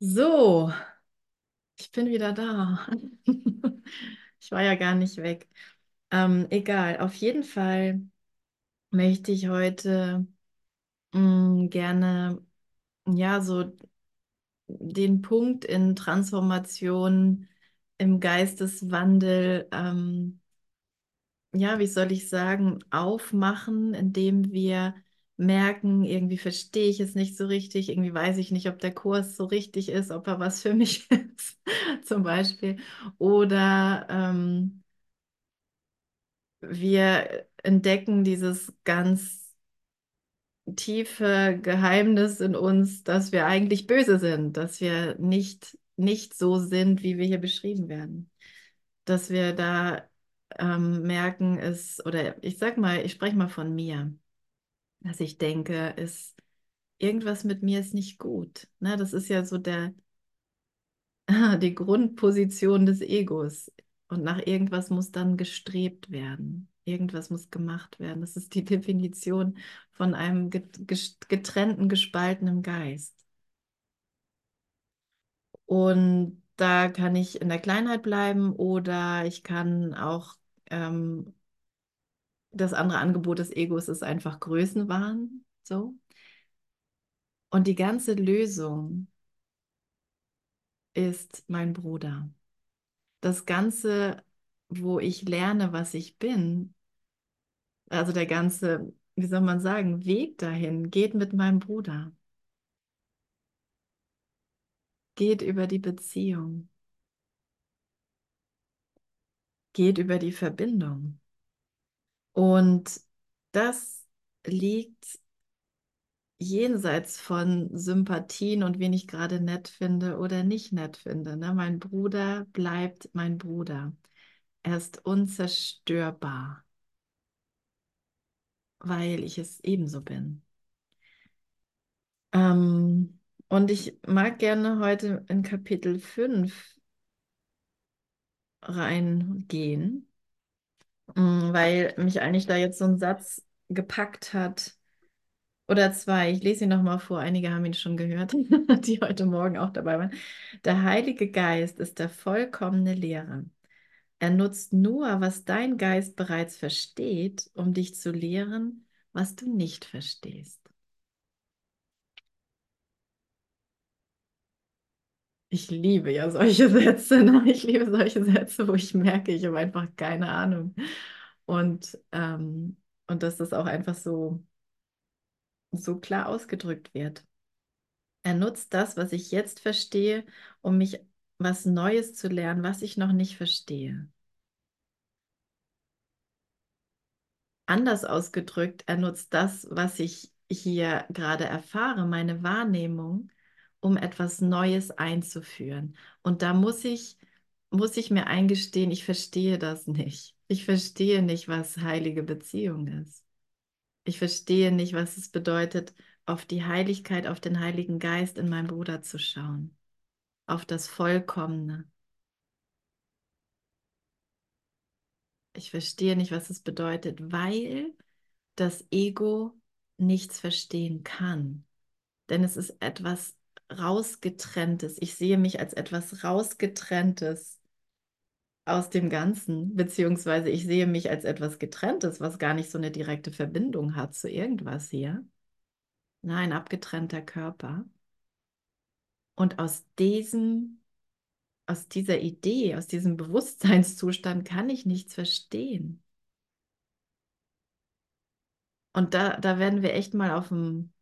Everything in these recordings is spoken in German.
So, ich bin wieder da. Ich war ja gar nicht weg. Ähm, egal, auf jeden Fall möchte ich heute mh, gerne ja so den Punkt in Transformation im Geisteswandel, ähm, ja, wie soll ich sagen, aufmachen, indem wir merken, irgendwie verstehe ich es nicht so richtig, irgendwie weiß ich nicht, ob der Kurs so richtig ist, ob er was für mich ist, zum Beispiel. Oder ähm, wir entdecken dieses ganz tiefe Geheimnis in uns, dass wir eigentlich böse sind, dass wir nicht, nicht so sind, wie wir hier beschrieben werden. Dass wir da ähm, merken, ist, oder ich sag mal, ich spreche mal von mir, dass ich denke, ist, irgendwas mit mir ist nicht gut. Ne, das ist ja so der, die Grundposition des Egos. Und nach irgendwas muss dann gestrebt werden. Irgendwas muss gemacht werden. Das ist die Definition von einem getrennten, gespaltenen Geist. Und da kann ich in der Kleinheit bleiben oder ich kann auch ähm, das andere Angebot des Egos ist einfach Größenwahn. So. Und die ganze Lösung ist mein Bruder. Das Ganze, wo ich lerne, was ich bin, also der ganze, wie soll man sagen, Weg dahin geht mit meinem Bruder. Geht über die Beziehung. Geht über die Verbindung. Und das liegt jenseits von Sympathien und wen ich gerade nett finde oder nicht nett finde. Ne? Mein Bruder bleibt mein Bruder. Er ist unzerstörbar, weil ich es ebenso bin. Ähm, und ich mag gerne heute in Kapitel 5 reingehen, weil mich eigentlich da jetzt so ein Satz gepackt hat. Oder zwei, ich lese ihn nochmal vor, einige haben ihn schon gehört, die heute Morgen auch dabei waren. Der Heilige Geist ist der vollkommene Lehrer. Er nutzt nur, was dein Geist bereits versteht, um dich zu lehren, was du nicht verstehst. Ich liebe ja solche Sätze, ne? Ich liebe solche Sätze, wo ich merke, ich habe einfach keine Ahnung. Und, ähm, und dass das auch einfach so, so klar ausgedrückt wird. Er nutzt das, was ich jetzt verstehe, um mich was Neues zu lernen, was ich noch nicht verstehe. Anders ausgedrückt, er nutzt das, was ich hier gerade erfahre, meine Wahrnehmung, um etwas Neues einzuführen. Und da muss ich, muss ich mir eingestehen, ich verstehe das nicht. Ich verstehe nicht, was heilige Beziehung ist. Ich verstehe nicht, was es bedeutet, auf die Heiligkeit, auf den Heiligen Geist in meinem Bruder zu schauen, auf das Vollkommene. Ich verstehe nicht, was es bedeutet, weil das Ego nichts verstehen kann. Denn es ist etwas rausgetrenntes. Ich sehe mich als etwas rausgetrenntes aus dem Ganzen, beziehungsweise ich sehe mich als etwas getrenntes, was gar nicht so eine direkte Verbindung hat zu irgendwas hier. Nein, abgetrennter Körper. Und aus diesem, aus dieser Idee, aus diesem Bewusstseinszustand kann ich nichts verstehen. Und da, da werden wir echt mal auf dem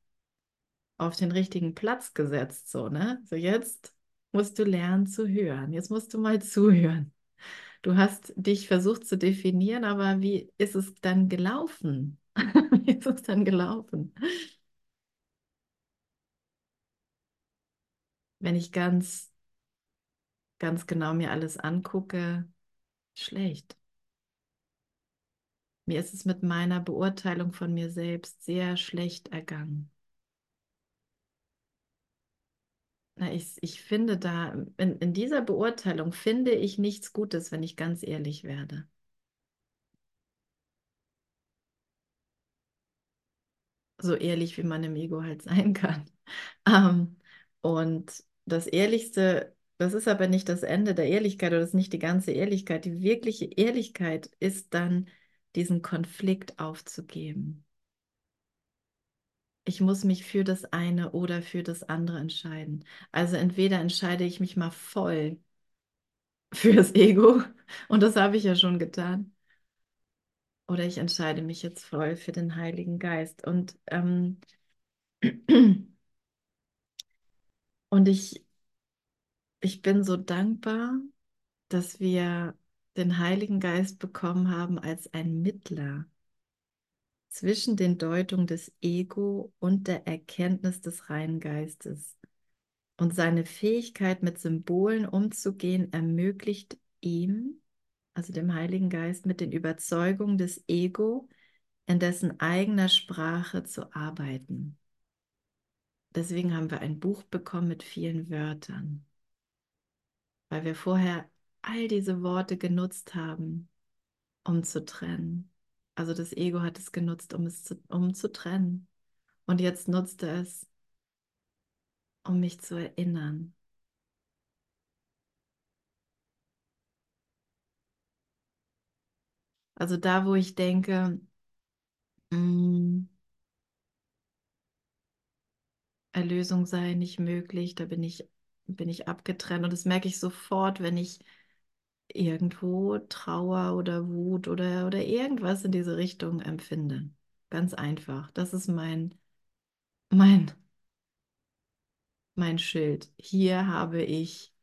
auf den richtigen Platz gesetzt, so, ne? So jetzt musst du lernen zu hören. Jetzt musst du mal zuhören. Du hast dich versucht zu definieren, aber wie ist es dann gelaufen? Wie ist es dann gelaufen? Wenn ich ganz, ganz genau mir alles angucke, schlecht. Mir ist es mit meiner Beurteilung von mir selbst sehr schlecht ergangen. Na, ich, ich finde da, in, in dieser Beurteilung finde ich nichts Gutes, wenn ich ganz ehrlich werde. So ehrlich, wie man im Ego halt sein kann. Ähm, und das Ehrlichste, das ist aber nicht das Ende der Ehrlichkeit oder das ist nicht die ganze Ehrlichkeit. Die wirkliche Ehrlichkeit ist dann, diesen Konflikt aufzugeben. Ich muss mich für das eine oder für das andere entscheiden. Also entweder entscheide ich mich mal voll für das Ego und das habe ich ja schon getan. Oder ich entscheide mich jetzt voll für den Heiligen Geist. Und, ähm, und ich, ich bin so dankbar, dass wir den Heiligen Geist bekommen haben als ein Mittler zwischen den Deutungen des Ego und der Erkenntnis des reinen Geistes. Und seine Fähigkeit, mit Symbolen umzugehen, ermöglicht ihm, also dem Heiligen Geist, mit den Überzeugungen des Ego in dessen eigener Sprache zu arbeiten. Deswegen haben wir ein Buch bekommen mit vielen Wörtern, weil wir vorher all diese Worte genutzt haben, um zu trennen. Also das Ego hat es genutzt, um es zu, um zu trennen. Und jetzt nutzt er es, um mich zu erinnern. Also da, wo ich denke, mh, mm, Erlösung sei nicht möglich, da bin ich, bin ich abgetrennt. Und das merke ich sofort, wenn ich irgendwo Trauer oder Wut oder, oder irgendwas in diese Richtung empfinde. Ganz einfach. Das ist mein, mein, mein Schild. Hier habe ich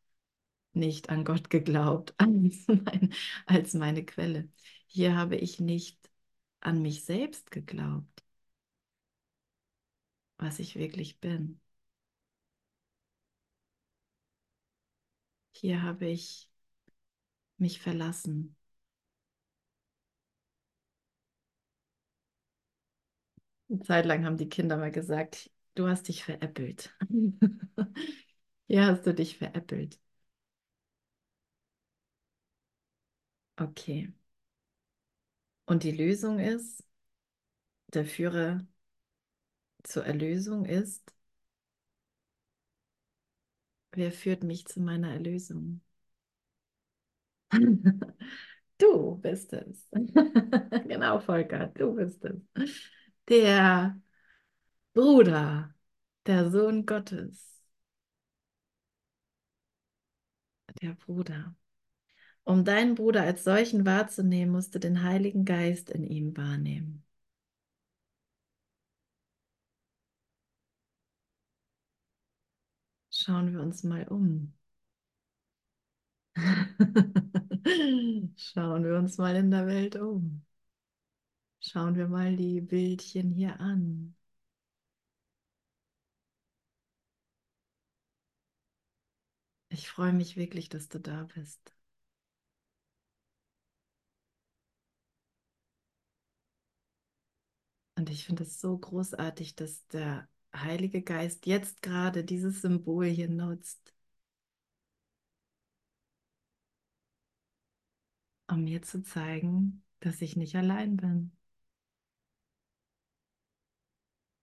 nicht an Gott geglaubt, als, mein, als meine Quelle. Hier habe ich nicht an mich selbst geglaubt, was ich wirklich bin. Hier habe ich mich verlassen. Eine Zeit lang haben die Kinder mal gesagt, du hast dich veräppelt. Hier hast du dich veräppelt. Okay. Und die Lösung ist, der Führer zur Erlösung ist, wer führt mich zu meiner Erlösung? Du bist es. Genau, Volker, du bist es. Der Bruder, der Sohn Gottes. Der Bruder. Um deinen Bruder als solchen wahrzunehmen, musst du den Heiligen Geist in ihm wahrnehmen. Schauen wir uns mal um. Schauen wir uns mal in der Welt um. Schauen wir mal die Bildchen hier an. Ich freue mich wirklich, dass du da bist. Und ich finde es so großartig, dass der Heilige Geist jetzt gerade dieses Symbol hier nutzt, um mir zu zeigen, dass ich nicht allein bin.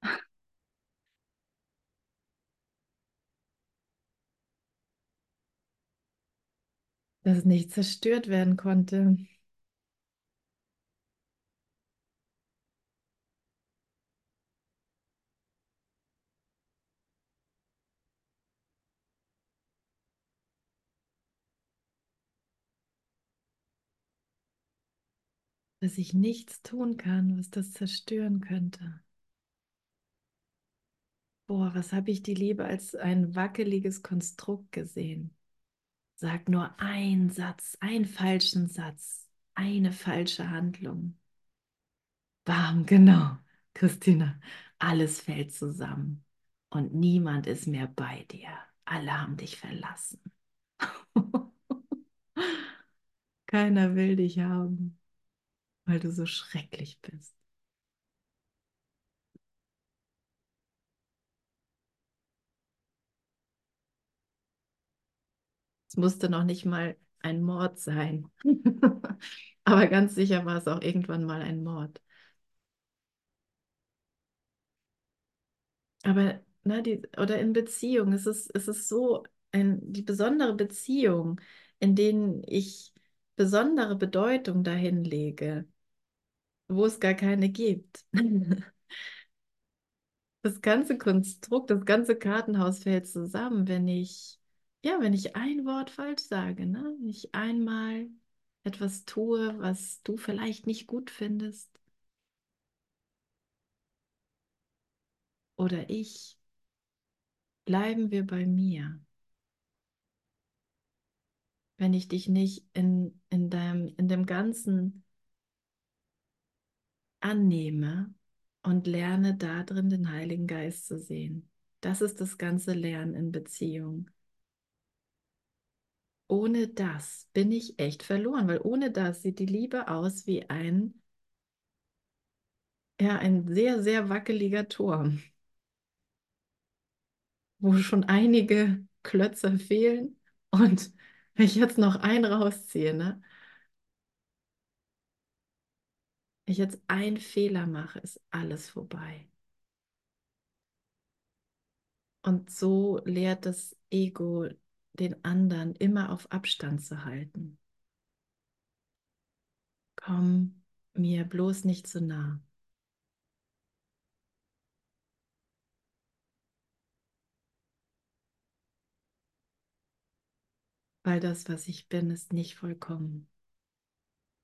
Dass nicht zerstört werden konnte. Dass ich nichts tun kann, was das zerstören könnte. Boah, was habe ich die Liebe als ein wackeliges Konstrukt gesehen? Sag nur einen Satz, einen falschen Satz, eine falsche Handlung. Bam, genau, Christina, alles fällt zusammen und niemand ist mehr bei dir. Alle haben dich verlassen. Keiner will dich haben weil du so schrecklich bist. Es musste noch nicht mal ein Mord sein. Aber ganz sicher war es auch irgendwann mal ein Mord. Aber ne, die, oder in Beziehung. Es ist, es ist so ein, die besondere Beziehung, in denen ich besondere Bedeutung dahin lege, wo es gar keine gibt. Das ganze Konstrukt, das ganze Kartenhaus fällt zusammen, wenn ich, ja, wenn ich ein Wort falsch sage, ne? Wenn ich einmal etwas tue, was du vielleicht nicht gut findest. Oder ich, bleiben wir bei mir. Wenn ich dich nicht in, in deinem, in dem Ganzen annehme und lerne darin den Heiligen Geist zu sehen. Das ist das ganze Lernen in Beziehung. Ohne das bin ich echt verloren, weil ohne das sieht die Liebe aus wie ein, ja, ein sehr, sehr wackeliger Turm, wo schon einige Klötze fehlen. Und wenn ich jetzt noch einen rausziehe, ne? ich jetzt einen Fehler mache, ist alles vorbei. Und so lehrt das Ego den anderen immer auf Abstand zu halten. Komm mir bloß nicht zu nah. Weil das, was ich bin, ist nicht vollkommen.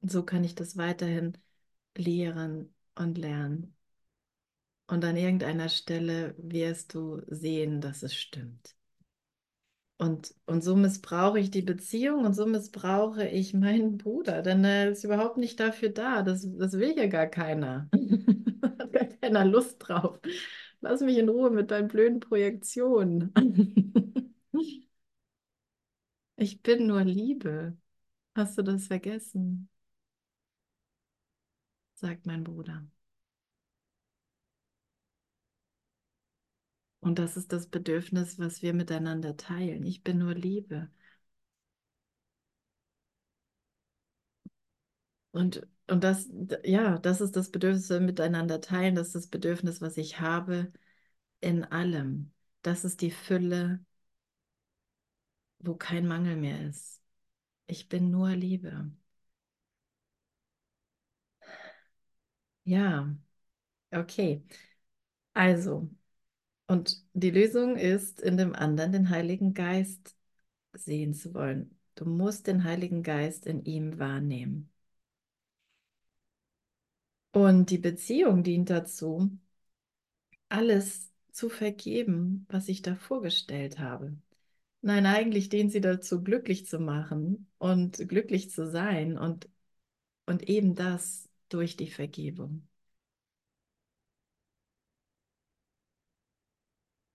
Und so kann ich das weiterhin lehren und lernen. Und an irgendeiner Stelle wirst du sehen, dass es stimmt. Und, und so missbrauche ich die Beziehung und so missbrauche ich meinen Bruder, denn er ist überhaupt nicht dafür da. Das, das will ja gar keiner. Hat gar keiner Lust drauf. Lass mich in Ruhe mit deinen blöden Projektionen. ich bin nur Liebe. Hast du das vergessen? sagt mein Bruder. Und das ist das Bedürfnis, was wir miteinander teilen. Ich bin nur Liebe. Und, und das, ja, das ist das Bedürfnis, wir miteinander teilen. Das ist das Bedürfnis, was ich habe in allem. Das ist die Fülle, wo kein Mangel mehr ist. Ich bin nur Liebe. Ja, okay. Also, und die Lösung ist, in dem anderen den Heiligen Geist sehen zu wollen. Du musst den Heiligen Geist in ihm wahrnehmen. Und die Beziehung dient dazu, alles zu vergeben, was ich da vorgestellt habe. Nein, eigentlich dient sie dazu, glücklich zu machen und glücklich zu sein und, und eben das durch die Vergebung.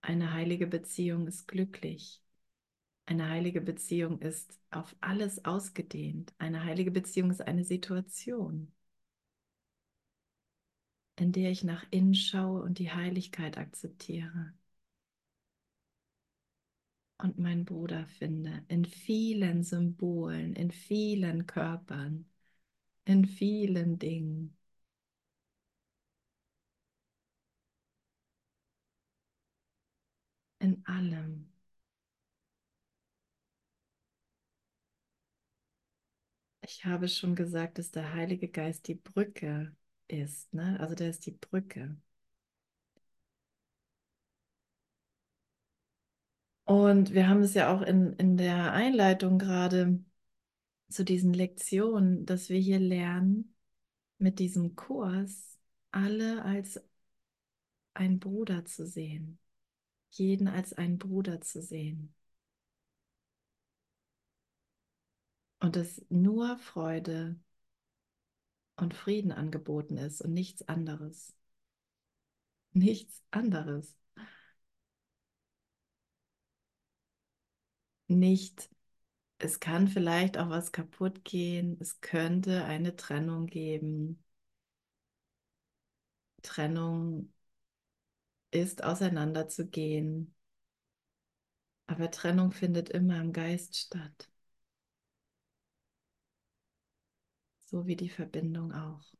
Eine heilige Beziehung ist glücklich. Eine heilige Beziehung ist auf alles ausgedehnt. Eine heilige Beziehung ist eine Situation, in der ich nach innen schaue und die Heiligkeit akzeptiere. Und meinen Bruder finde in vielen Symbolen, in vielen Körpern, in vielen Dingen. In allem. Ich habe schon gesagt, dass der Heilige Geist die Brücke ist. Ne? Also der ist die Brücke. Und wir haben es ja auch in, in der Einleitung gerade zu diesen Lektionen, dass wir hier lernen, mit diesem Kurs alle als ein Bruder zu sehen, jeden als einen Bruder zu sehen. Und dass nur Freude und Frieden angeboten ist und nichts anderes. Nichts anderes. Nicht, es kann vielleicht auch was kaputt gehen, es könnte eine Trennung geben. Trennung ist auseinanderzugehen, aber Trennung findet immer im Geist statt. So wie die Verbindung auch.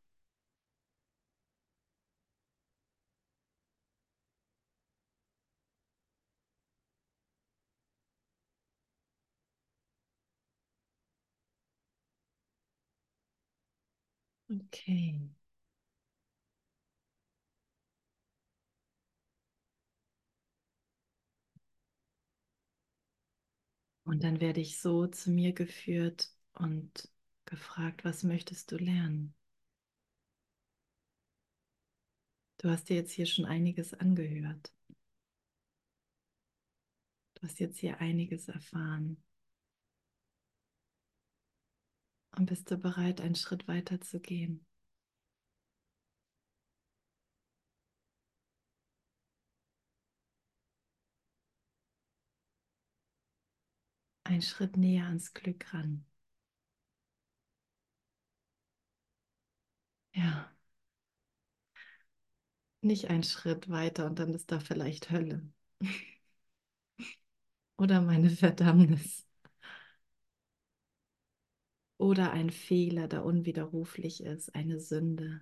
Okay. Und dann werde ich so zu mir geführt und gefragt, was möchtest du lernen? Du hast dir jetzt hier schon einiges angehört. Du hast jetzt hier einiges erfahren. Und bist du bereit, einen Schritt weiter zu gehen? Ein Schritt näher ans Glück ran. Ja. Nicht ein Schritt weiter und dann ist da vielleicht Hölle. Oder meine Verdammnis. Oder ein Fehler, der unwiderruflich ist, eine Sünde.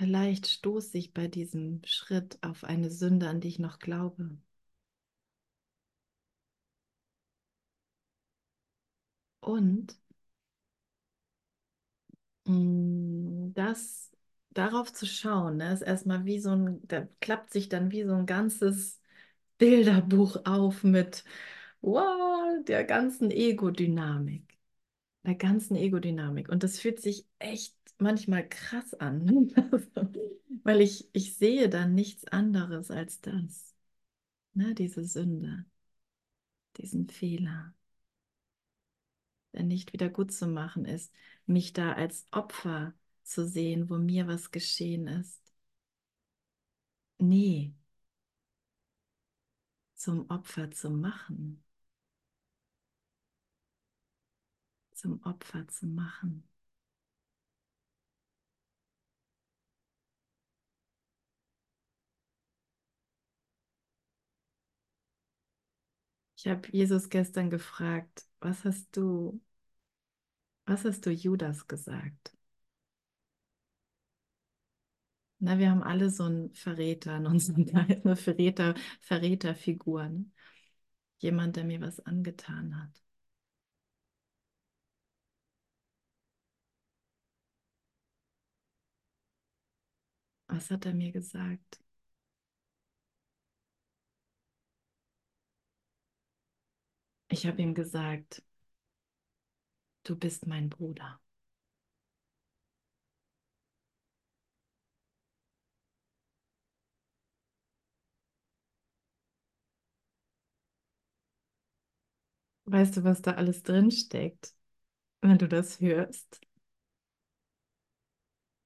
Vielleicht stoße ich bei diesem Schritt auf eine Sünde, an die ich noch glaube. Und mm, das darauf zu schauen, ne, ist erstmal wie so ein, da klappt sich dann wie so ein ganzes Bilderbuch auf mit wow, der ganzen Ego-Dynamik. Der ganzen Ego-Dynamik. Und das fühlt sich echt manchmal krass an, weil ich, ich sehe dann nichts anderes als das. Ne, diese Sünde, diesen Fehler der nicht wieder gut zu machen ist, mich da als Opfer zu sehen, wo mir was geschehen ist. Nee, zum Opfer zu machen. Zum Opfer zu machen. Ich habe Jesus gestern gefragt, was hast du, was hast du Judas gesagt? Na, wir haben alle so einen Verräter in unserem Geist, eine Verräter, Verräterfigur. Ne? Jemand, der mir was angetan hat. Was hat er mir gesagt? Ich habe ihm gesagt, du bist mein Bruder. Weißt du, was da alles drin steckt, wenn du das hörst?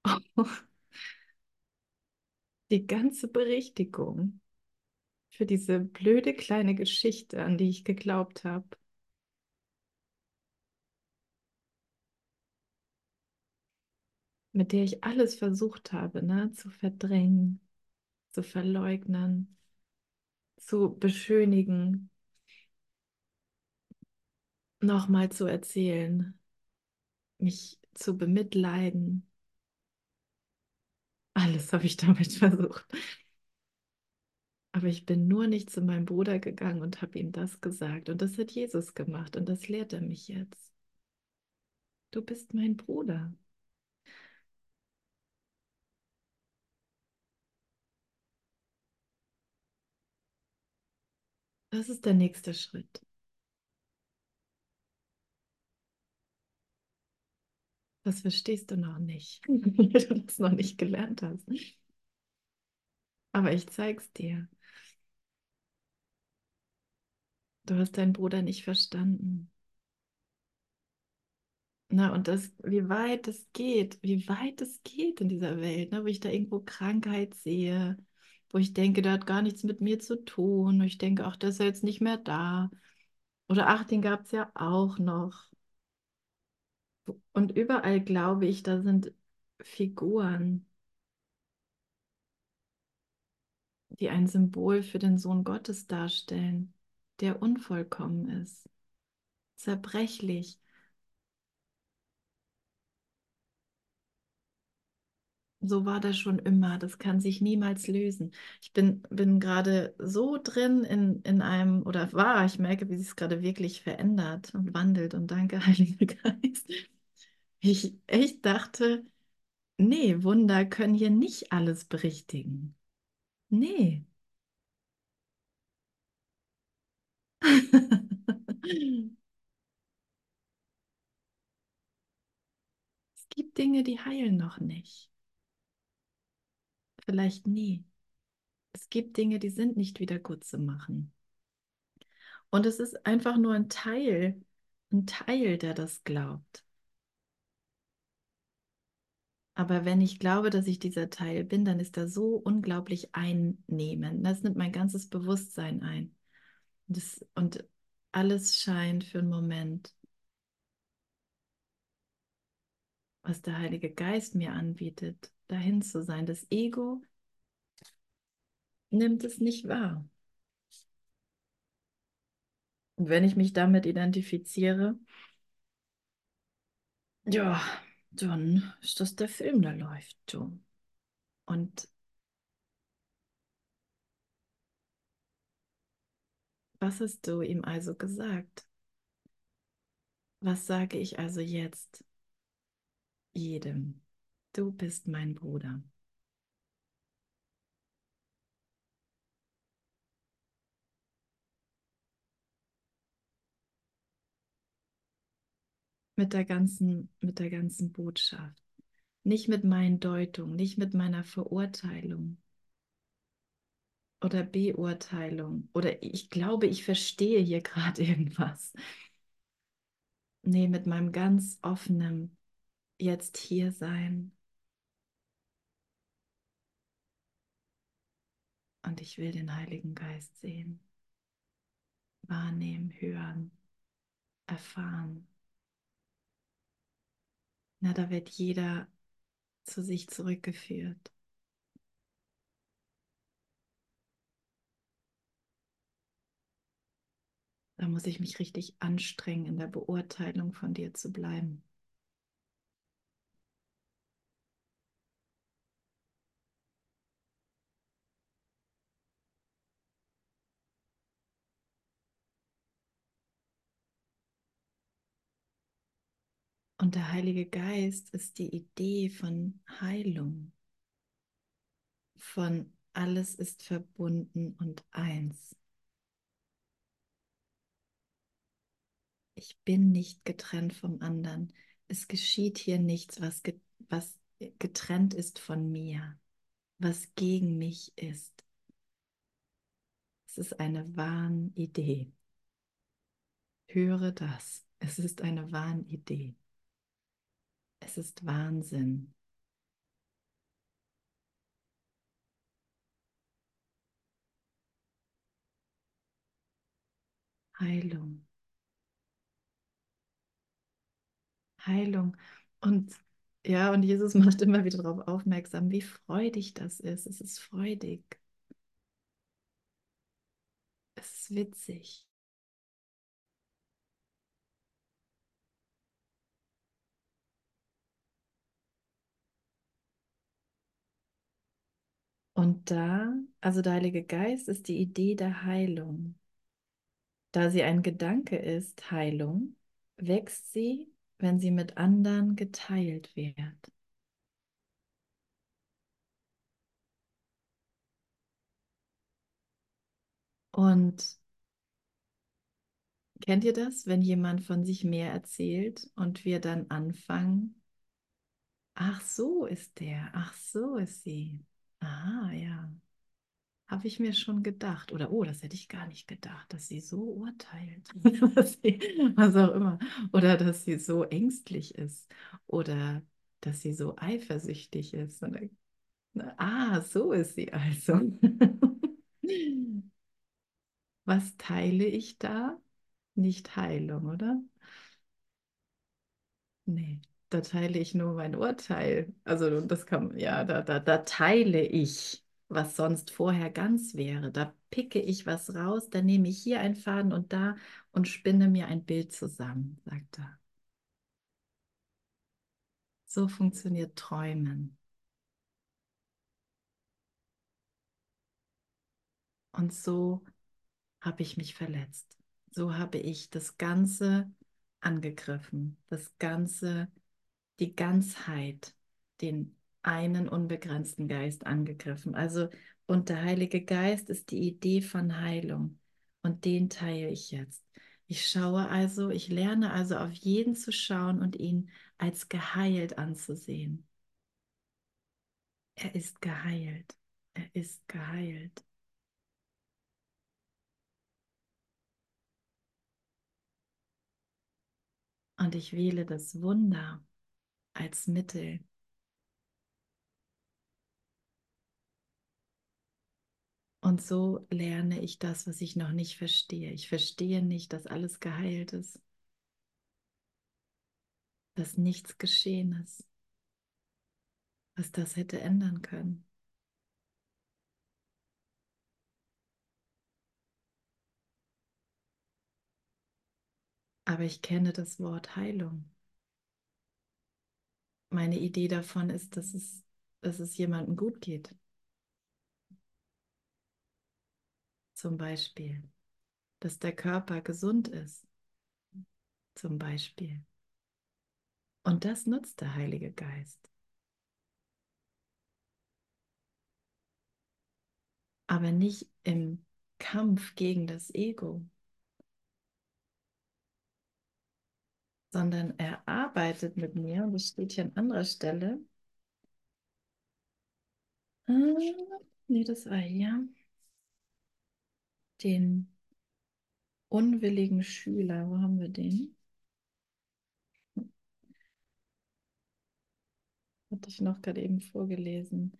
Die ganze Berichtigung für diese blöde kleine Geschichte, an die ich geglaubt habe. Mit der ich alles versucht habe, ne, zu verdrängen, zu verleugnen, zu beschönigen, nochmal zu erzählen, mich zu bemitleiden. Alles habe ich damit versucht. Aber ich bin nur nicht zu meinem Bruder gegangen und habe ihm das gesagt. Und das hat Jesus gemacht und das lehrt er mich jetzt. Du bist mein Bruder. Das ist der nächste Schritt. Das verstehst du noch nicht, weil du das noch nicht gelernt hast. Aber ich zeig's dir. Du hast deinen Bruder nicht verstanden. Na, und das, wie weit es geht, wie weit es geht in dieser Welt, ne, wo ich da irgendwo Krankheit sehe, wo ich denke, der hat gar nichts mit mir zu tun, wo ich denke, ach, der ist ja jetzt nicht mehr da. Oder ach, den gab es ja auch noch. Und überall glaube ich, da sind Figuren, die ein Symbol für den Sohn Gottes darstellen, der unvollkommen ist, zerbrechlich, So war das schon immer. Das kann sich niemals lösen. Ich bin, bin gerade so drin in, in einem, oder war, ich merke, wie sich es gerade wirklich verändert und wandelt. Und danke, Heiliger Geist. Ich echt dachte, nee, Wunder können hier nicht alles berichtigen. Nee. Es gibt Dinge, die heilen noch nicht. Vielleicht nie. Es gibt Dinge, die sind nicht wieder gut zu machen. Und es ist einfach nur ein Teil, ein Teil, der das glaubt. Aber wenn ich glaube, dass ich dieser Teil bin, dann ist er so unglaublich einnehmend. Das nimmt mein ganzes Bewusstsein ein. Das, und alles scheint für einen Moment, was der Heilige Geist mir anbietet, dahin zu sein. Das Ego nimmt es nicht wahr. Und wenn ich mich damit identifiziere, ja, dann ist das der Film, der läuft. Du. Und was hast du ihm also gesagt? Was sage ich also jetzt jedem? Du bist mein Bruder. Mit der ganzen, mit der ganzen Botschaft. Nicht mit meinen Deutungen, nicht mit meiner Verurteilung oder Beurteilung. Oder ich glaube, ich verstehe hier gerade irgendwas. Nee, mit meinem ganz offenen Jetzt hier sein. Und ich will den Heiligen Geist sehen, wahrnehmen, hören, erfahren. Na, da wird jeder zu sich zurückgeführt. Da muss ich mich richtig anstrengen, in der Beurteilung von dir zu bleiben. Und der Heilige Geist ist die Idee von Heilung, von alles ist verbunden und eins. Ich bin nicht getrennt vom anderen. Es geschieht hier nichts, was, get was getrennt ist von mir, was gegen mich ist. Es ist eine Wahnidee. Höre das. Es ist eine Wahnidee. Es ist Wahnsinn. Heilung. Heilung. Und ja, und Jesus macht immer wieder darauf aufmerksam, wie freudig das ist. Es ist freudig. Es ist witzig. Und da, also der Heilige Geist ist die Idee der Heilung. Da sie ein Gedanke ist, Heilung, wächst sie, wenn sie mit anderen geteilt wird. Und kennt ihr das, wenn jemand von sich mehr erzählt und wir dann anfangen, ach so ist der, ach so ist sie. Ah, ja. Habe ich mir schon gedacht. Oder, oh, das hätte ich gar nicht gedacht, dass sie so urteilt. was auch immer. Oder dass sie so ängstlich ist. Oder dass sie so eifersüchtig ist. Und, ah, so ist sie also. was teile ich da? Nicht Heilung, oder? Nee da teile ich nur mein Urteil. Also das kann, ja, da, da, da teile ich, was sonst vorher ganz wäre. Da picke ich was raus, da nehme ich hier einen Faden und da und spinne mir ein Bild zusammen, sagt er. So funktioniert Träumen. Und so habe ich mich verletzt. So habe ich das Ganze angegriffen, das Ganze die Ganzheit, den einen unbegrenzten Geist angegriffen. Also, und der Heilige Geist ist die Idee von Heilung und den teile ich jetzt. Ich schaue also, ich lerne also auf jeden zu schauen und ihn als geheilt anzusehen. Er ist geheilt. Er ist geheilt. Und ich wähle das Wunder als Mittel. Und so lerne ich das, was ich noch nicht verstehe. Ich verstehe nicht, dass alles geheilt ist, dass nichts geschehen ist, was das hätte ändern können. Aber ich kenne das Wort Heilung. Meine Idee davon ist, dass es, dass es jemandem gut geht. Zum Beispiel, dass der Körper gesund ist. Zum Beispiel. Und das nutzt der Heilige Geist. Aber nicht im Kampf gegen das Ego, sondern er arbeitet mit mir, und das steht hier an anderer Stelle. Ah, nee, das war hier. Den unwilligen Schüler, wo haben wir den? Hatte ich noch gerade eben vorgelesen.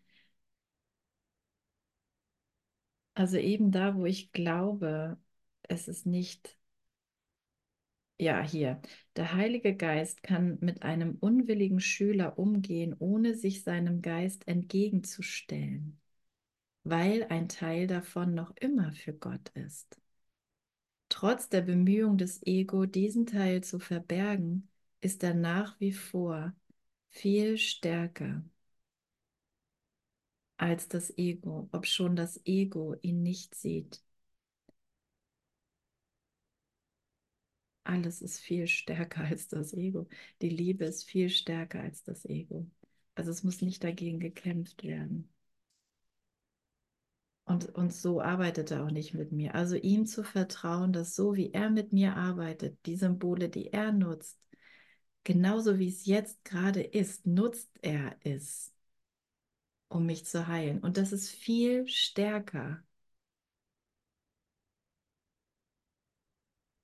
Also eben da, wo ich glaube, es ist nicht ja, hier. Der Heilige Geist kann mit einem unwilligen Schüler umgehen, ohne sich seinem Geist entgegenzustellen, weil ein Teil davon noch immer für Gott ist. Trotz der Bemühung des Ego, diesen Teil zu verbergen, ist er nach wie vor viel stärker als das Ego, obschon das Ego ihn nicht sieht. Alles ist viel stärker als das Ego. Die Liebe ist viel stärker als das Ego. Also es muss nicht dagegen gekämpft werden. Und, und so arbeitet er auch nicht mit mir. Also ihm zu vertrauen, dass so wie er mit mir arbeitet, die Symbole, die er nutzt, genauso wie es jetzt gerade ist, nutzt er es, um mich zu heilen. Und das ist viel stärker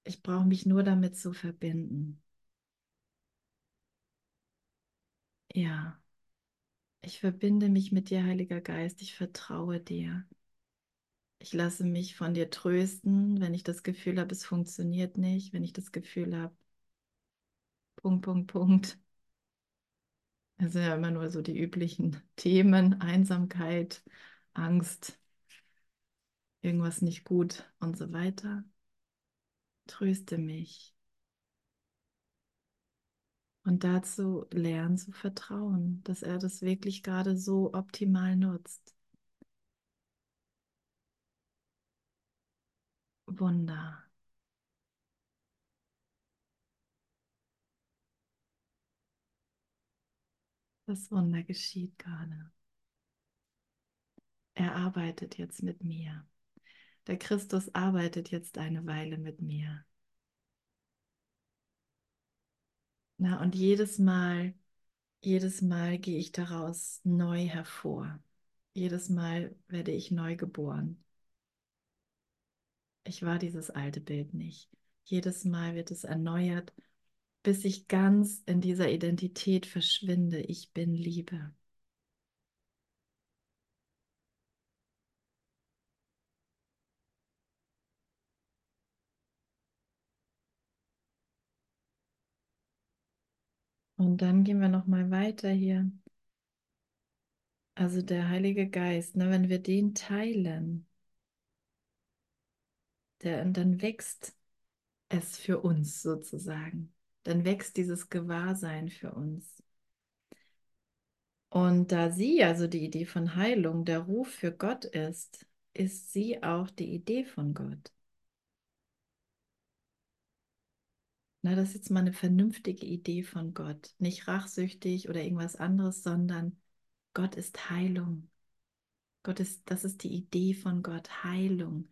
Ich brauche mich nur damit zu verbinden. Ja, ich verbinde mich mit dir, Heiliger Geist. Ich vertraue dir. Ich lasse mich von dir trösten, wenn ich das Gefühl habe, es funktioniert nicht, wenn ich das Gefühl habe, Punkt, Punkt, Punkt. Es sind ja immer nur so die üblichen Themen, Einsamkeit, Angst, irgendwas nicht gut und so weiter. Tröste mich. Und dazu lernen zu vertrauen, dass er das wirklich gerade so optimal nutzt. Wunder. Das Wunder geschieht gerade. Er arbeitet jetzt mit mir. Der Christus arbeitet jetzt eine Weile mit mir. Na, und jedes Mal, jedes Mal gehe ich daraus neu hervor. Jedes Mal werde ich neu geboren. Ich war dieses alte Bild nicht. Jedes Mal wird es erneuert, bis ich ganz in dieser Identität verschwinde. Ich bin Liebe. Dann gehen wir noch mal weiter hier. Also der Heilige Geist, ne, wenn wir den teilen, der, dann wächst es für uns sozusagen. Dann wächst dieses Gewahrsein für uns. Und da sie, also die Idee von Heilung, der Ruf für Gott ist, ist sie auch die Idee von Gott. Na, das ist jetzt mal eine vernünftige Idee von Gott. Nicht rachsüchtig oder irgendwas anderes, sondern Gott ist Heilung. Gott ist, das ist die Idee von Gott, Heilung,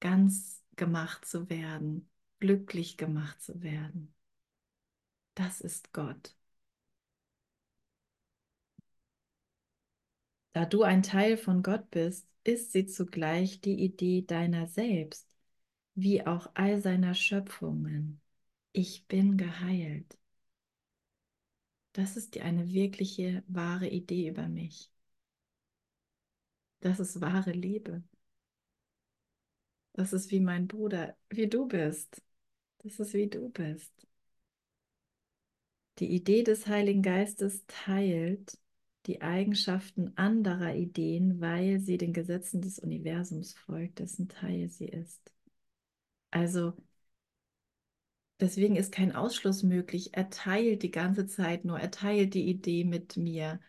ganz gemacht zu werden, glücklich gemacht zu werden. Das ist Gott. Da du ein Teil von Gott bist, ist sie zugleich die Idee deiner selbst, wie auch all seiner Schöpfungen. Ich bin geheilt. Das ist die eine wirkliche, wahre Idee über mich. Das ist wahre Liebe. Das ist wie mein Bruder, wie du bist. Das ist wie du bist. Die Idee des Heiligen Geistes teilt die Eigenschaften anderer Ideen, weil sie den Gesetzen des Universums folgt, dessen Teil sie ist. Also deswegen ist kein Ausschluss möglich. Er teilt die ganze Zeit nur, er teilt die Idee mit mir,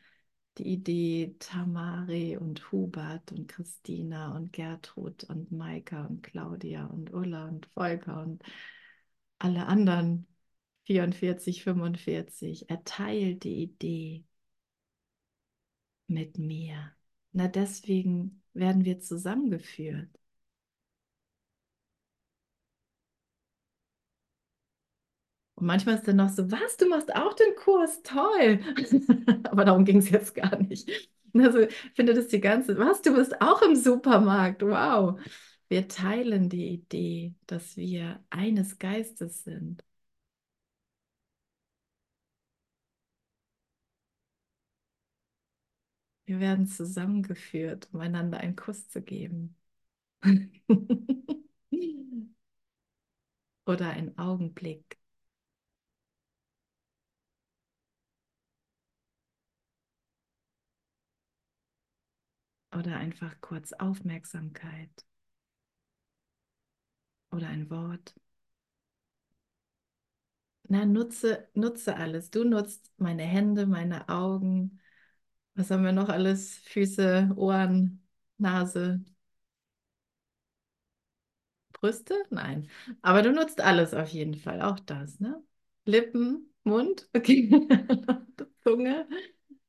die Idee Tamari und Hubert und Christina und Gertrud und Maika und Claudia und Ulla und Volker und alle anderen 44, 45. Er teilt die Idee mit mir. Na, deswegen werden wir zusammengeführt. Und manchmal ist dann noch so, was, du machst auch den Kurs, toll. Aber darum ging es jetzt gar nicht. Also ich finde das die ganze, was, du bist auch im Supermarkt, wow. Wir teilen die Idee, dass wir eines Geistes sind. Wir werden zusammengeführt, um einander einen Kuss zu geben. Oder einen Augenblick. Oder einfach kurz Aufmerksamkeit. Oder ein Wort. Na, nutze, nutze alles. Du nutzt meine Hände, meine Augen, was haben wir noch alles? Füße, Ohren, Nase, Brüste? Nein. Aber du nutzt alles auf jeden Fall, auch das, ne? Lippen, Mund, okay. Zunge,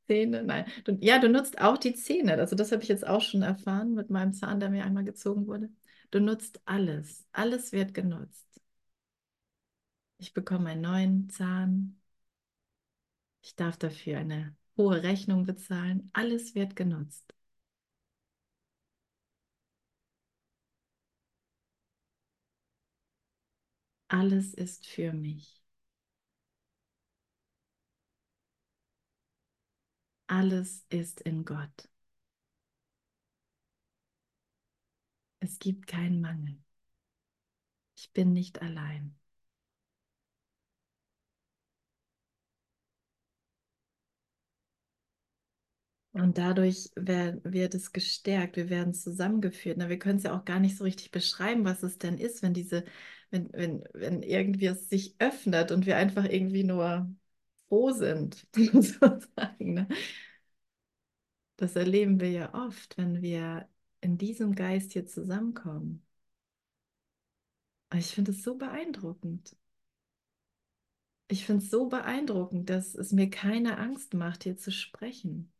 Zähne, nein. Du, ja, du nutzt auch die Zähne. Also das habe ich jetzt auch schon erfahren mit meinem Zahn, der mir einmal gezogen wurde. Du nutzt alles. Alles wird genutzt. Ich bekomme einen neuen Zahn. Ich darf dafür eine hohe Rechnung bezahlen. Alles wird genutzt. Alles ist für mich. Alles ist in Gott. Es gibt keinen Mangel. Ich bin nicht allein. Und dadurch wird es gestärkt, wir werden zusammengeführt. Na, wir können es ja auch gar nicht so richtig beschreiben, was es denn ist, wenn diese, wenn, wenn, wenn irgendwie es sich öffnet und wir einfach irgendwie nur froh sind, sozusagen. Ne? Das erleben wir ja oft, wenn wir in diesem Geist hier zusammenkommen. Ich finde es so beeindruckend. Ich finde es so beeindruckend, dass es mir keine Angst macht, hier zu sprechen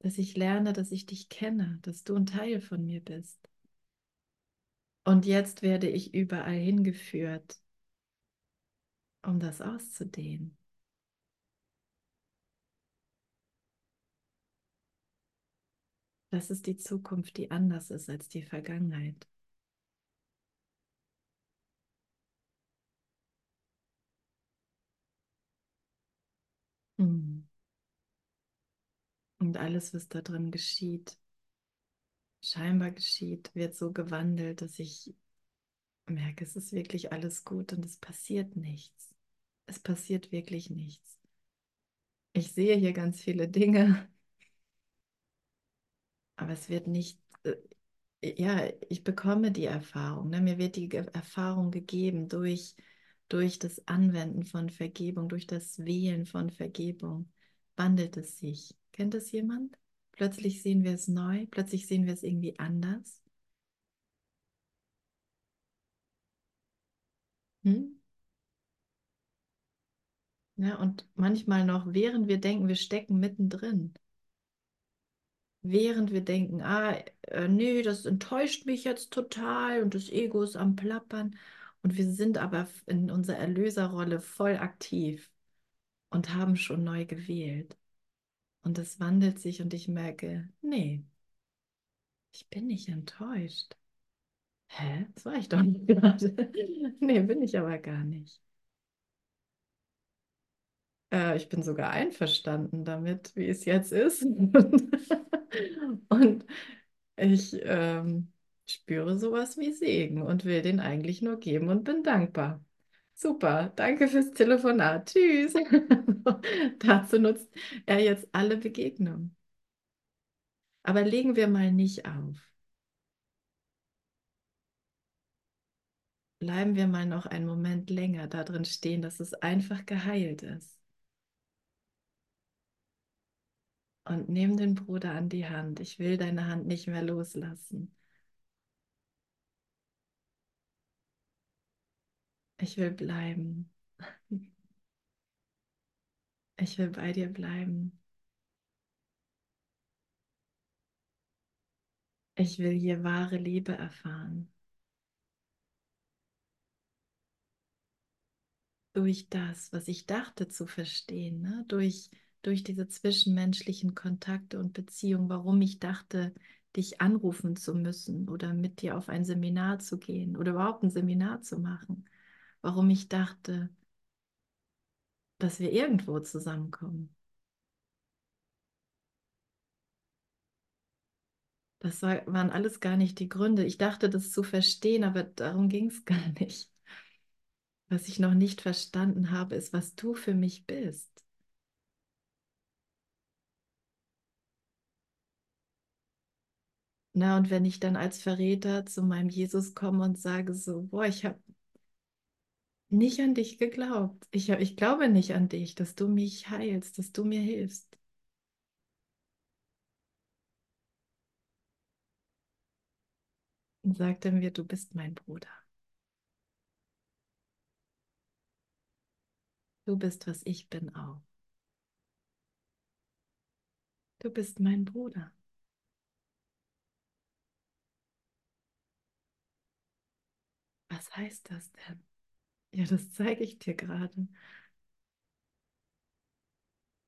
dass ich lerne, dass ich dich kenne, dass du ein Teil von mir bist. Und jetzt werde ich überall hingeführt, um das auszudehnen. Das ist die Zukunft, die anders ist als die Vergangenheit. Hm. Und alles, was da drin geschieht, scheinbar geschieht, wird so gewandelt, dass ich merke, es ist wirklich alles gut und es passiert nichts. Es passiert wirklich nichts. Ich sehe hier ganz viele Dinge, aber es wird nicht, äh, ja, ich bekomme die Erfahrung. Ne? Mir wird die Erfahrung gegeben durch, durch das Anwenden von Vergebung, durch das Wählen von Vergebung, wandelt es sich. Kennt es jemand? Plötzlich sehen wir es neu, plötzlich sehen wir es irgendwie anders. Hm? Ja, und manchmal noch, während wir denken, wir stecken mittendrin. Während wir denken, ah, äh, nee, das enttäuscht mich jetzt total und das Ego ist am Plappern. Und wir sind aber in unserer Erlöserrolle voll aktiv und haben schon neu gewählt. Und es wandelt sich und ich merke, nee, ich bin nicht enttäuscht. Hä? Das war ich doch nicht gerade. Nee, bin ich aber gar nicht. Äh, ich bin sogar einverstanden damit, wie es jetzt ist. Und ich ähm, spüre sowas wie Segen und will den eigentlich nur geben und bin dankbar. Super, danke fürs Telefonat. Tschüss. Dazu nutzt er jetzt alle Begegnungen. Aber legen wir mal nicht auf. Bleiben wir mal noch einen Moment länger da drin stehen, dass es einfach geheilt ist. Und nimm den Bruder an die Hand. Ich will deine Hand nicht mehr loslassen. Ich will bleiben. Ich will bei dir bleiben. Ich will hier wahre Liebe erfahren. Durch das, was ich dachte zu verstehen, ne? durch, durch diese zwischenmenschlichen Kontakte und Beziehungen, warum ich dachte, dich anrufen zu müssen oder mit dir auf ein Seminar zu gehen oder überhaupt ein Seminar zu machen. Warum ich dachte, dass wir irgendwo zusammenkommen. Das war, waren alles gar nicht die Gründe. Ich dachte, das zu verstehen, aber darum ging es gar nicht. Was ich noch nicht verstanden habe, ist, was du für mich bist. Na, und wenn ich dann als Verräter zu meinem Jesus komme und sage so, boah, ich habe nicht an dich geglaubt. Ich, ich glaube nicht an dich, dass du mich heilst, dass du mir hilfst. Und sagte mir, du bist mein Bruder. Du bist, was ich bin auch. Du bist mein Bruder. Was heißt das denn? Ja, das zeige ich dir gerade.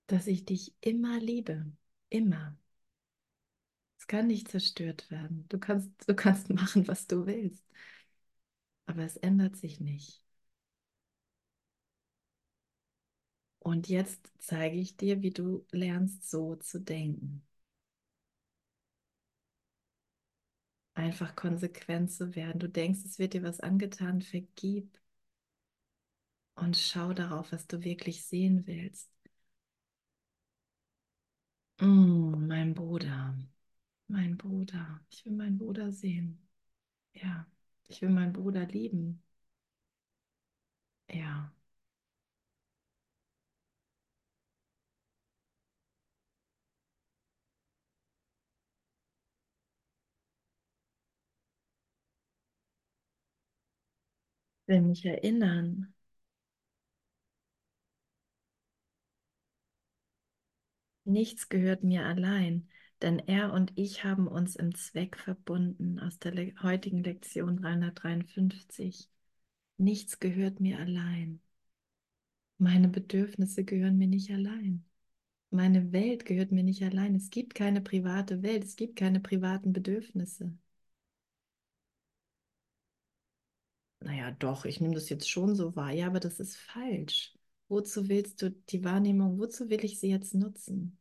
Dass ich dich immer liebe. Immer. Es kann nicht zerstört werden. Du kannst, du kannst machen, was du willst. Aber es ändert sich nicht. Und jetzt zeige ich dir, wie du lernst, so zu denken. Einfach konsequent zu werden. Du denkst, es wird dir was angetan, vergib. Und schau darauf, was du wirklich sehen willst. Mm, mein Bruder, mein Bruder, ich will meinen Bruder sehen. Ja, ich will meinen Bruder lieben. Ja. Will mich erinnern. Nichts gehört mir allein, denn er und ich haben uns im Zweck verbunden aus der le heutigen Lektion 353. Nichts gehört mir allein. Meine Bedürfnisse gehören mir nicht allein. Meine Welt gehört mir nicht allein. Es gibt keine private Welt, es gibt keine privaten Bedürfnisse. Naja, doch, ich nehme das jetzt schon so wahr. Ja, aber das ist falsch. Wozu willst du die Wahrnehmung, wozu will ich sie jetzt nutzen?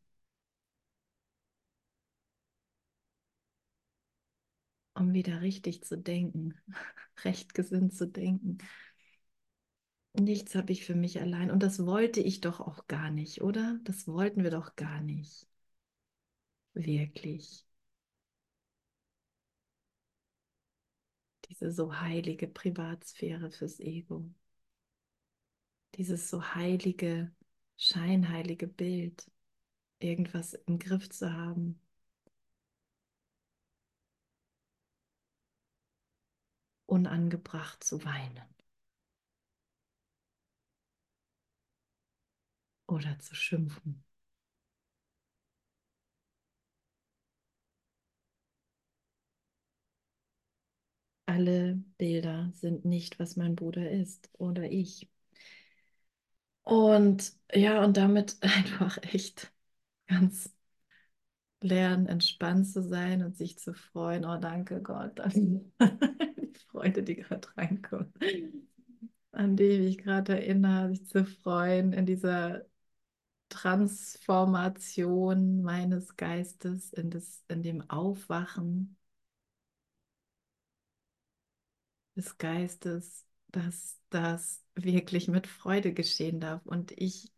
Um wieder richtig zu denken, rechtgesinnt zu denken. Nichts habe ich für mich allein. Und das wollte ich doch auch gar nicht, oder? Das wollten wir doch gar nicht. Wirklich. diese so heilige Privatsphäre fürs Ego, dieses so heilige, scheinheilige Bild, irgendwas im Griff zu haben. Unangebracht zu weinen. Oder zu schimpfen. Alle Bilder sind nicht, was mein Bruder ist oder ich. Und ja, und damit einfach echt ganz lernen, entspannt zu sein und sich zu freuen. Oh, danke Gott. die Freude, die gerade reinkommt, an die ich gerade erinnere, sich zu freuen in dieser Transformation meines Geistes, in, das, in dem Aufwachen des Geistes, dass das wirklich mit Freude geschehen darf. Und ich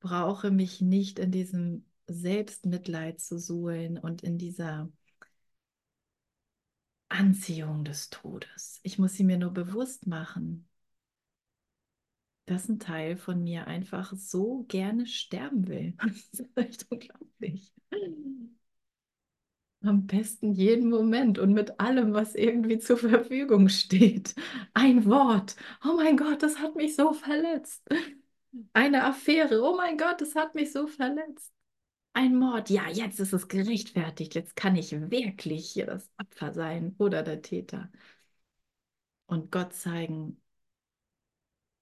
brauche mich nicht in diesem Selbstmitleid zu suhlen und in dieser Anziehung des Todes. Ich muss sie mir nur bewusst machen, dass ein Teil von mir einfach so gerne sterben will. Das ist echt unglaublich. Am besten jeden Moment und mit allem, was irgendwie zur Verfügung steht. Ein Wort. Oh mein Gott, das hat mich so verletzt. Eine Affäre. Oh mein Gott, das hat mich so verletzt. Ein Mord. Ja, jetzt ist es gerechtfertigt. Jetzt kann ich wirklich hier das Opfer sein oder der Täter. Und Gott zeigen,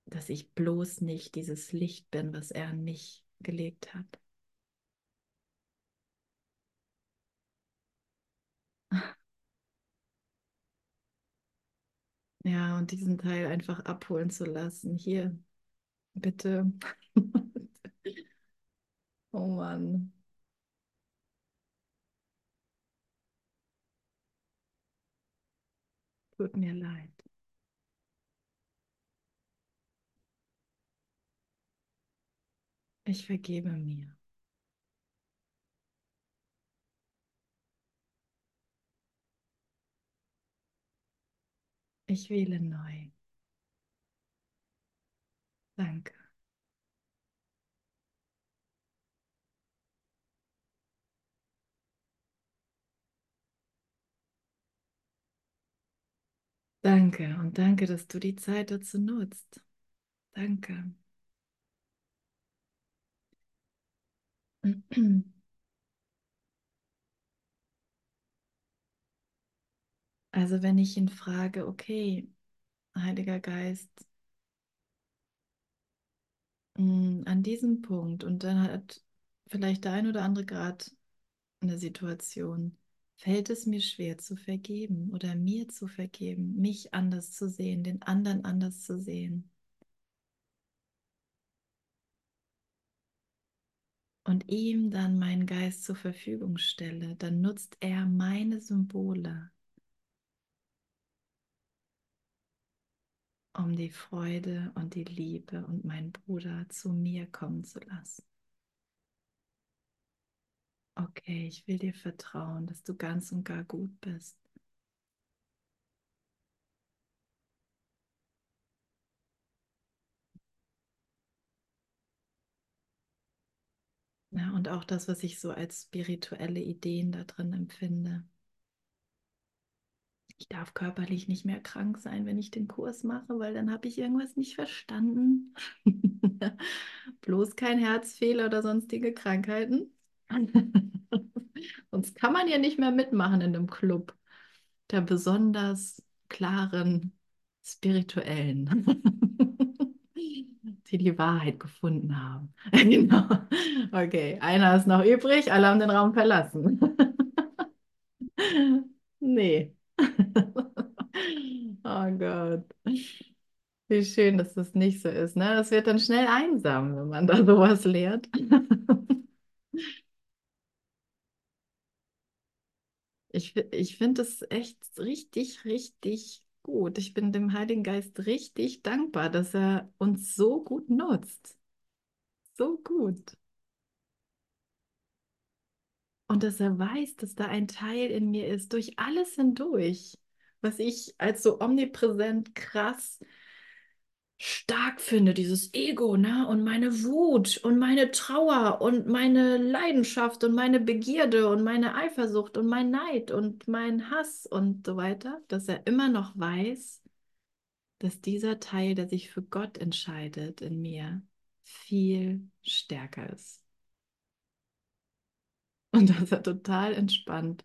dass ich bloß nicht dieses Licht bin, was er an mich gelegt hat. Ja, und diesen Teil einfach abholen zu lassen. Hier, bitte. Oh Mann. Tut mir leid. Ich vergebe mir. Ich wähle neu. Danke. Danke und danke, dass du die Zeit dazu nutzt. Danke. Also wenn ich ihn frage, okay, Heiliger Geist, mm, an diesem Punkt und dann hat vielleicht der ein oder andere gerade eine Situation, fällt es mir schwer zu vergeben oder mir zu vergeben, mich anders zu sehen, den anderen anders zu sehen. Und ihm dann meinen Geist zur Verfügung stelle, dann nutzt er meine Symbole, um die Freude und die Liebe und meinen Bruder zu mir kommen zu lassen. Okay, ich will dir vertrauen, dass du ganz und gar gut bist. Ja, und auch das, was ich so als spirituelle Ideen da drin empfinde. Ich darf körperlich nicht mehr krank sein, wenn ich den Kurs mache, weil dann habe ich irgendwas nicht verstanden. Bloß kein Herzfehler oder sonstige Krankheiten. Sonst kann man ja nicht mehr mitmachen in einem Club der besonders klaren Spirituellen, die die Wahrheit gefunden haben. genau. Okay, einer ist noch übrig, alle haben den Raum verlassen. nee. Gott. Wie schön, dass das nicht so ist. Ne? Das wird dann schnell einsam, wenn man da sowas lehrt. Ich, ich finde es echt richtig, richtig gut. Ich bin dem Heiligen Geist richtig dankbar, dass er uns so gut nutzt. So gut. Und dass er weiß, dass da ein Teil in mir ist, durch alles hindurch, was ich als so omnipräsent, krass, stark finde, dieses Ego, ne? Und meine Wut und meine Trauer und meine Leidenschaft und meine Begierde und meine Eifersucht und mein Neid und mein Hass und so weiter, dass er immer noch weiß, dass dieser Teil, der sich für Gott entscheidet in mir, viel stärker ist. Und dass er total entspannt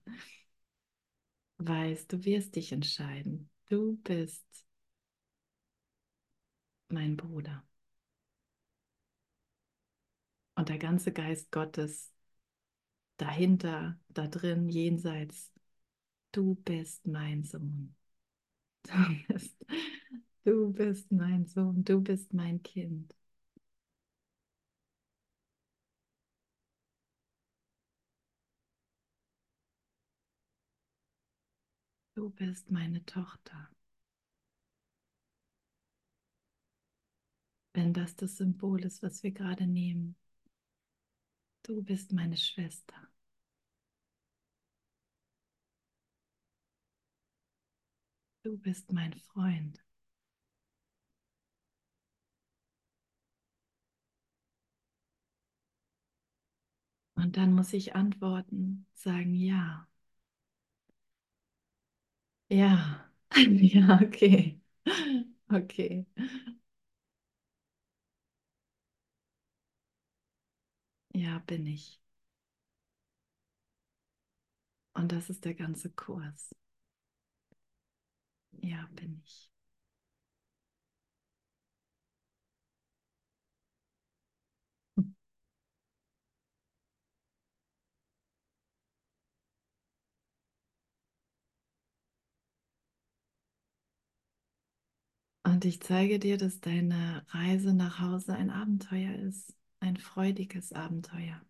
weiß, du wirst dich entscheiden. Du bist mein Bruder. Und der ganze Geist Gottes dahinter, da drin, jenseits, du bist mein Sohn. Du bist, du bist mein Sohn, du bist mein Kind. Du bist meine Tochter. Wenn das das Symbol ist, was wir gerade nehmen. Du bist meine Schwester. Du bist mein Freund. Und dann muss ich antworten, sagen ja. Ja, ja, okay. Okay. Ja, bin ich. Und das ist der ganze Kurs. Ja, bin ich. Und ich zeige dir, dass deine Reise nach Hause ein Abenteuer ist, ein freudiges Abenteuer.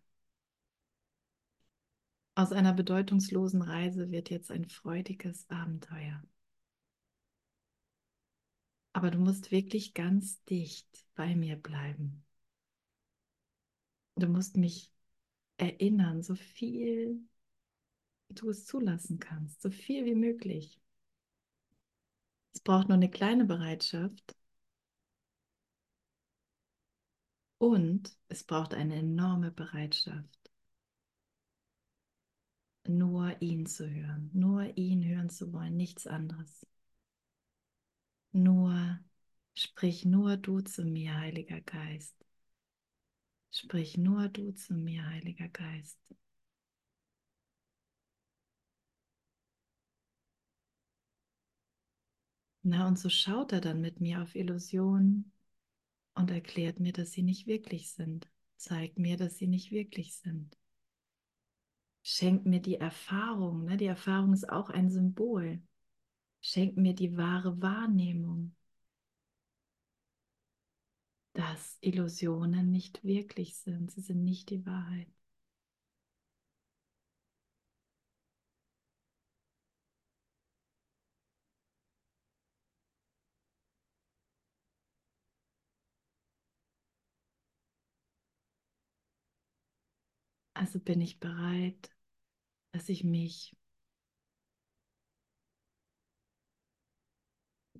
Aus einer bedeutungslosen Reise wird jetzt ein freudiges Abenteuer. Aber du musst wirklich ganz dicht bei mir bleiben. Du musst mich erinnern, so viel du es zulassen kannst, so viel wie möglich. Es braucht nur eine kleine Bereitschaft und es braucht eine enorme Bereitschaft, nur ihn zu hören, nur ihn hören zu wollen, nichts anderes. Nur, sprich nur du zu mir, Heiliger Geist. Sprich nur du zu mir, Heiliger Geist. Na, und so schaut er dann mit mir auf Illusionen und erklärt mir, dass sie nicht wirklich sind. Zeigt mir, dass sie nicht wirklich sind. Schenkt mir die Erfahrung. Ne? Die Erfahrung ist auch ein Symbol. Schenkt mir die wahre Wahrnehmung, dass Illusionen nicht wirklich sind. Sie sind nicht die Wahrheit. Also bin ich bereit, dass ich mich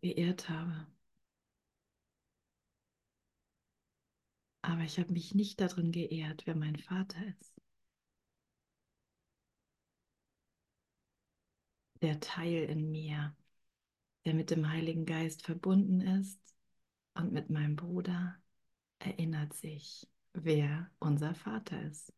geehrt habe. Aber ich habe mich nicht darin geehrt, wer mein Vater ist. Der Teil in mir, der mit dem Heiligen Geist verbunden ist und mit meinem Bruder, erinnert sich, wer unser Vater ist.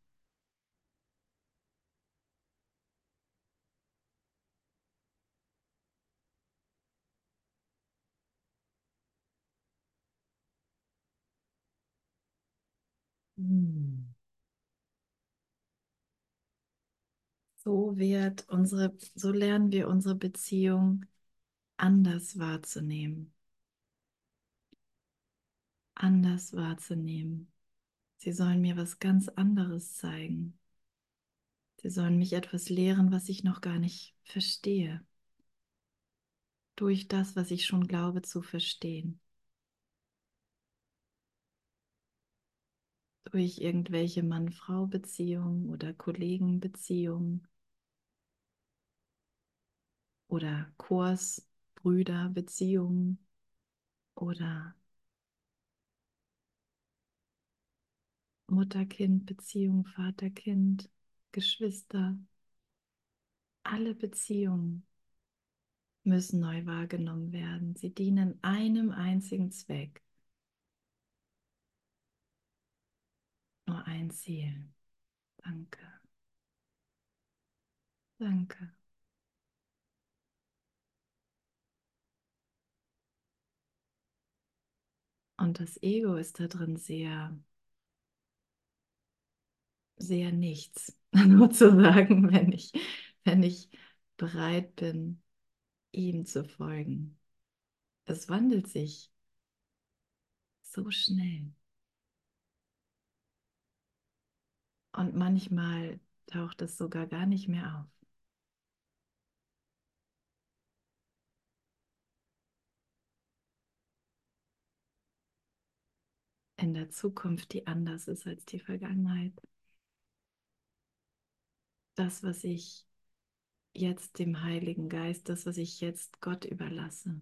So wird unsere, so lernen wir unsere Beziehung anders wahrzunehmen. Anders wahrzunehmen. Sie sollen mir was ganz anderes zeigen. Sie sollen mich etwas lehren, was ich noch gar nicht verstehe. Durch das, was ich schon glaube zu verstehen. durch irgendwelche Mann-Frau-Beziehungen oder Kollegen-Beziehungen oder Kurs, Brüder-Beziehungen oder Mutter-Kind-Beziehung, Vater-Kind, Geschwister. Alle Beziehungen müssen neu wahrgenommen werden. Sie dienen einem einzigen Zweck, Nur ein Ziel. Danke. Danke. Und das Ego ist da drin sehr, sehr nichts, sozusagen, wenn ich, wenn ich bereit bin, ihm zu folgen. Es wandelt sich so schnell. Und manchmal taucht es sogar gar nicht mehr auf. In der Zukunft, die anders ist als die Vergangenheit. Das, was ich jetzt dem Heiligen Geist, das, was ich jetzt Gott überlasse.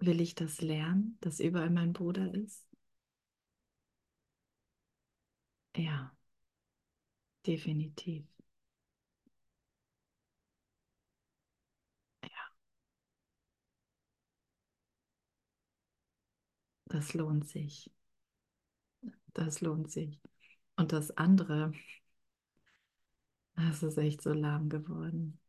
Will ich das lernen, dass überall mein Bruder ist? Ja, definitiv. Ja, das lohnt sich. Das lohnt sich. Und das andere, das ist echt so lahm geworden.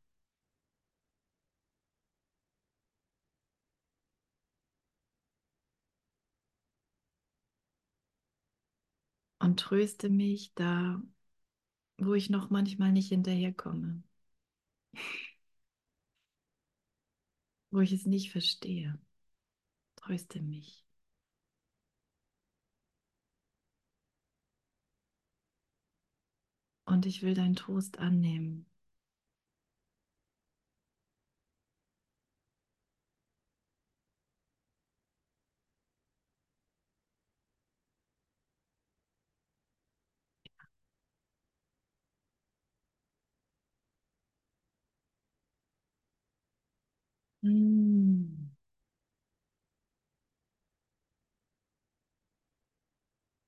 Und tröste mich da, wo ich noch manchmal nicht hinterherkomme, wo ich es nicht verstehe. Tröste mich. Und ich will deinen Trost annehmen. Mm.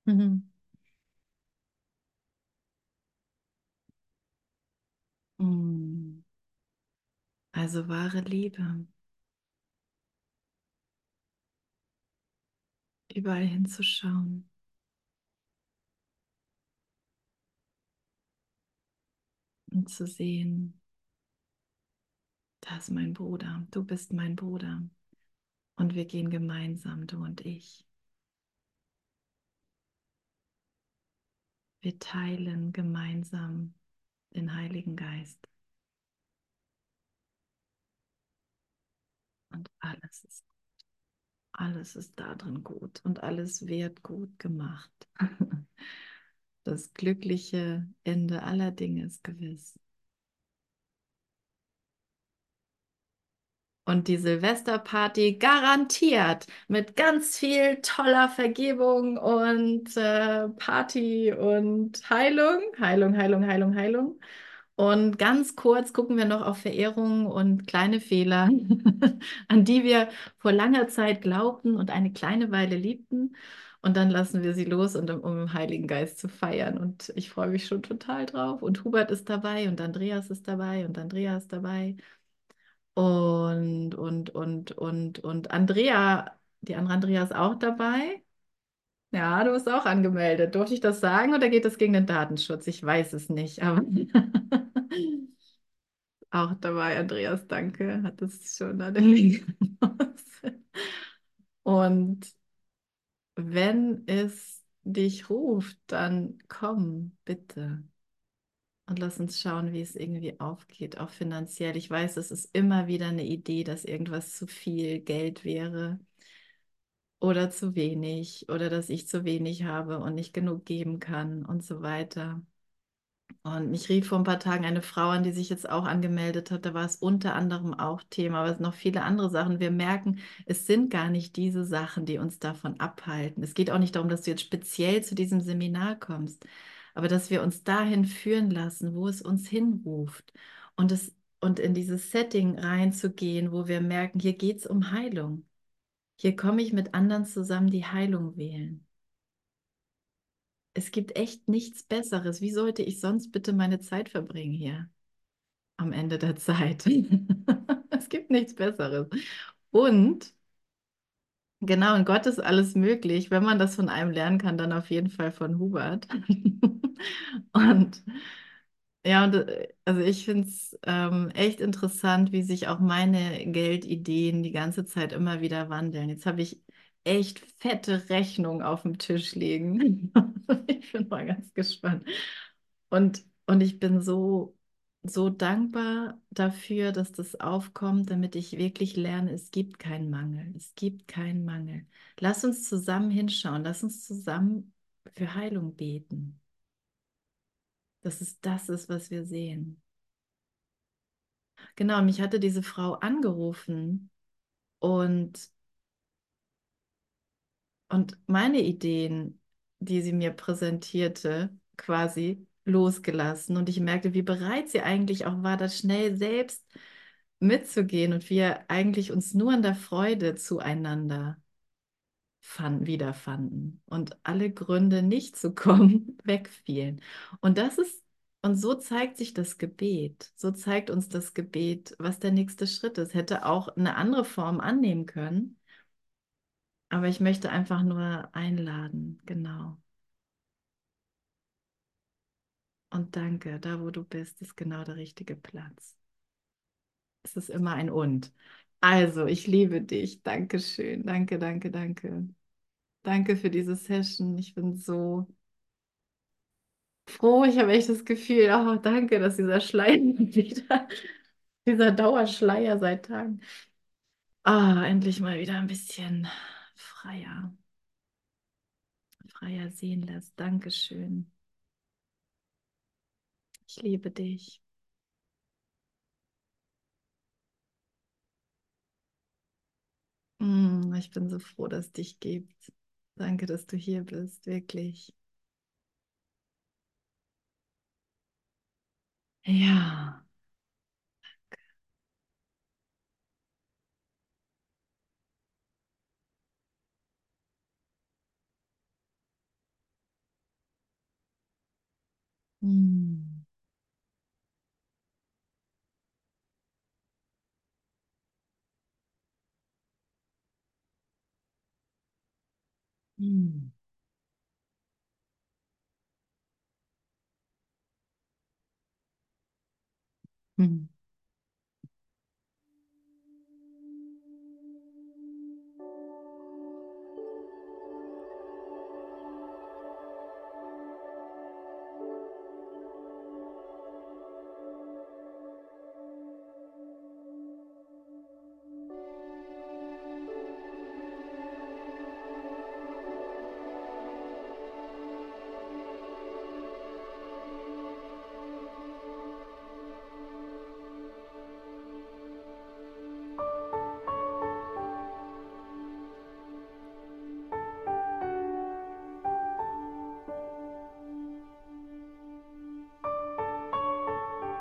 Mhm. Mm. Also wahre Liebe. Überall hinzuschauen. Und zu sehen, da ist mein Bruder, du bist mein Bruder. Und wir gehen gemeinsam, du und ich. Wir teilen gemeinsam den Heiligen Geist. Und alles ist gut. Alles ist da drin gut und alles wird gut gemacht. Das glückliche Ende aller Dinge ist gewiss. Und die Silvesterparty garantiert mit ganz viel toller Vergebung und äh, Party und Heilung, Heilung, Heilung, Heilung, Heilung. Und ganz kurz gucken wir noch auf Verehrung und kleine Fehler, an die wir vor langer Zeit glaubten und eine kleine Weile liebten. Und dann lassen wir sie los, und, um im Heiligen Geist zu feiern. Und ich freue mich schon total drauf. Und Hubert ist dabei und Andreas ist dabei und Andreas ist dabei. Und, und, und, und, und Andrea, die andere Andrea ist auch dabei. Ja, du bist auch angemeldet. Durfte ich das sagen oder geht das gegen den Datenschutz? Ich weiß es nicht, aber auch dabei, Andreas, danke, hat es schon da den Link. Und wenn es dich ruft, dann komm, bitte. Und lass uns schauen, wie es irgendwie aufgeht, auch finanziell. Ich weiß, es ist immer wieder eine Idee, dass irgendwas zu viel Geld wäre oder zu wenig oder dass ich zu wenig habe und nicht genug geben kann und so weiter. Und mich rief vor ein paar Tagen eine Frau an, die sich jetzt auch angemeldet hat. Da war es unter anderem auch Thema, aber es sind noch viele andere Sachen. Wir merken, es sind gar nicht diese Sachen, die uns davon abhalten. Es geht auch nicht darum, dass du jetzt speziell zu diesem Seminar kommst. Aber dass wir uns dahin führen lassen, wo es uns hinruft und es und in dieses Setting reinzugehen, wo wir merken, hier geht es um Heilung. Hier komme ich mit anderen zusammen, die Heilung wählen. Es gibt echt nichts Besseres. Wie sollte ich sonst bitte meine Zeit verbringen hier am Ende der Zeit? es gibt nichts Besseres. Und genau, in Gott ist alles möglich. Wenn man das von einem lernen kann, dann auf jeden Fall von Hubert. Und ja, und, äh, also ich finde es ähm, echt interessant, wie sich auch meine Geldideen die ganze Zeit immer wieder wandeln. Jetzt habe ich echt fette Rechnungen auf dem Tisch liegen. Ich bin mal ganz gespannt. Und, und ich bin so, so dankbar dafür, dass das aufkommt, damit ich wirklich lerne, es gibt keinen Mangel. Es gibt keinen Mangel. Lass uns zusammen hinschauen. Lass uns zusammen für Heilung beten dass es das ist, was wir sehen. Genau, mich hatte diese Frau angerufen und, und meine Ideen, die sie mir präsentierte, quasi losgelassen. Und ich merkte, wie bereit sie eigentlich auch war, das schnell selbst mitzugehen und wir eigentlich uns nur in der Freude zueinander fand, wiederfanden und alle Gründe, nicht zu kommen, wegfielen. Und das ist, und so zeigt sich das Gebet. So zeigt uns das Gebet, was der nächste Schritt ist. Hätte auch eine andere Form annehmen können. Aber ich möchte einfach nur einladen, genau. Und danke, da wo du bist, ist genau der richtige Platz. Es ist immer ein Und. Also, ich liebe dich. Dankeschön. Danke, danke, danke. Danke für diese Session. Ich bin so froh. Ich habe echt das Gefühl, oh, danke, dass dieser Schleier wieder, dieser Dauerschleier seit Tagen, ah, endlich mal wieder ein bisschen freier, freier sehen lässt. Dankeschön. Ich liebe dich. Mm, ich bin so froh, dass es dich gibt. Danke, dass du hier bist, wirklich. Ja. Mm. Mm. Mm.